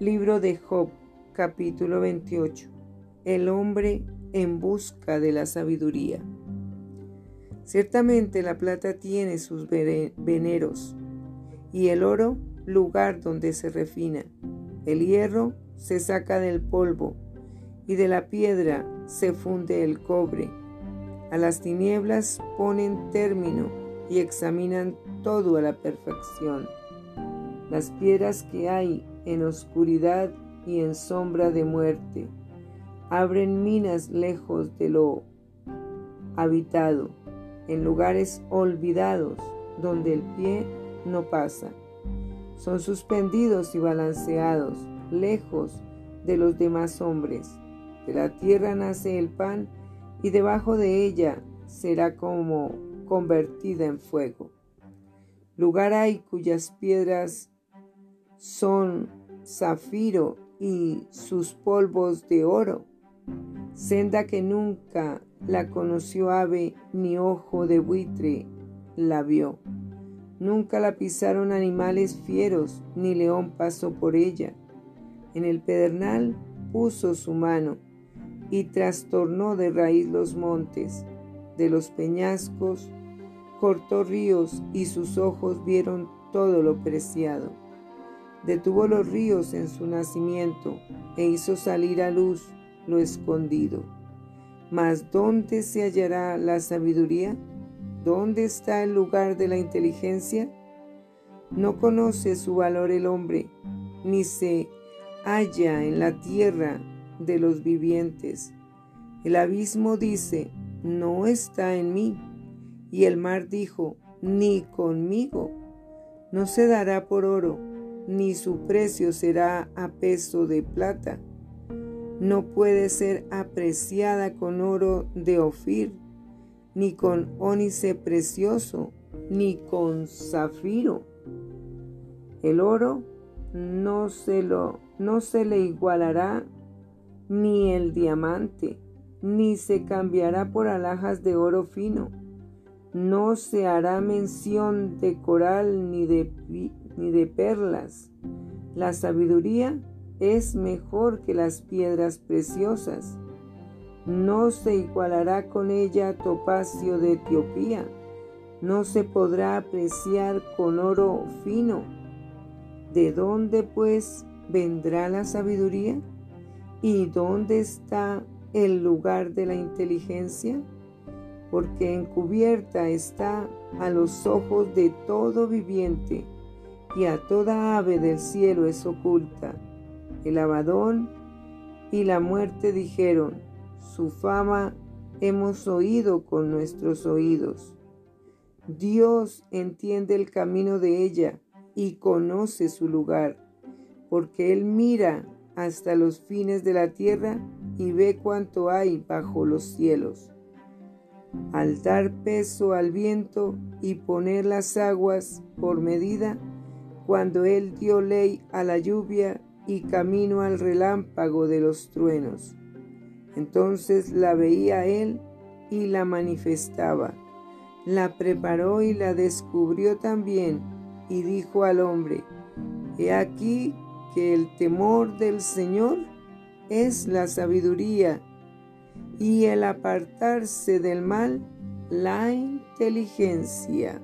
Libro de Job, capítulo 28. El hombre en busca de la sabiduría. Ciertamente la plata tiene sus veneros y el oro lugar donde se refina. El hierro se saca del polvo y de la piedra se funde el cobre. A las tinieblas ponen término y examinan todo a la perfección. Las piedras que hay en oscuridad y en sombra de muerte. Abren minas lejos de lo habitado, en lugares olvidados donde el pie no pasa. Son suspendidos y balanceados, lejos de los demás hombres. De la tierra nace el pan y debajo de ella será como convertida en fuego. Lugar hay cuyas piedras son zafiro y sus polvos de oro, senda que nunca la conoció ave ni ojo de buitre la vio. Nunca la pisaron animales fieros, ni león pasó por ella. En el pedernal puso su mano y trastornó de raíz los montes, de los peñascos, cortó ríos y sus ojos vieron todo lo preciado detuvo los ríos en su nacimiento e hizo salir a luz lo escondido. Mas ¿dónde se hallará la sabiduría? ¿Dónde está el lugar de la inteligencia? No conoce su valor el hombre, ni se halla en la tierra de los vivientes. El abismo dice, no está en mí. Y el mar dijo, ni conmigo. No se dará por oro ni su precio será a peso de plata. No puede ser apreciada con oro de Ofir, ni con ónice precioso, ni con zafiro. El oro no se, lo, no se le igualará, ni el diamante, ni se cambiará por alhajas de oro fino. No se hará mención de coral ni de ni de perlas. La sabiduría es mejor que las piedras preciosas. No se igualará con ella topacio de Etiopía. No se podrá apreciar con oro fino. ¿De dónde pues vendrá la sabiduría? ¿Y dónde está el lugar de la inteligencia? Porque encubierta está a los ojos de todo viviente y a toda ave del cielo es oculta. El abadón y la muerte dijeron, su fama hemos oído con nuestros oídos. Dios entiende el camino de ella y conoce su lugar, porque Él mira hasta los fines de la tierra y ve cuánto hay bajo los cielos. Al dar peso al viento y poner las aguas por medida, cuando él dio ley a la lluvia y camino al relámpago de los truenos. Entonces la veía él y la manifestaba. La preparó y la descubrió también y dijo al hombre, He aquí que el temor del Señor es la sabiduría y el apartarse del mal la inteligencia.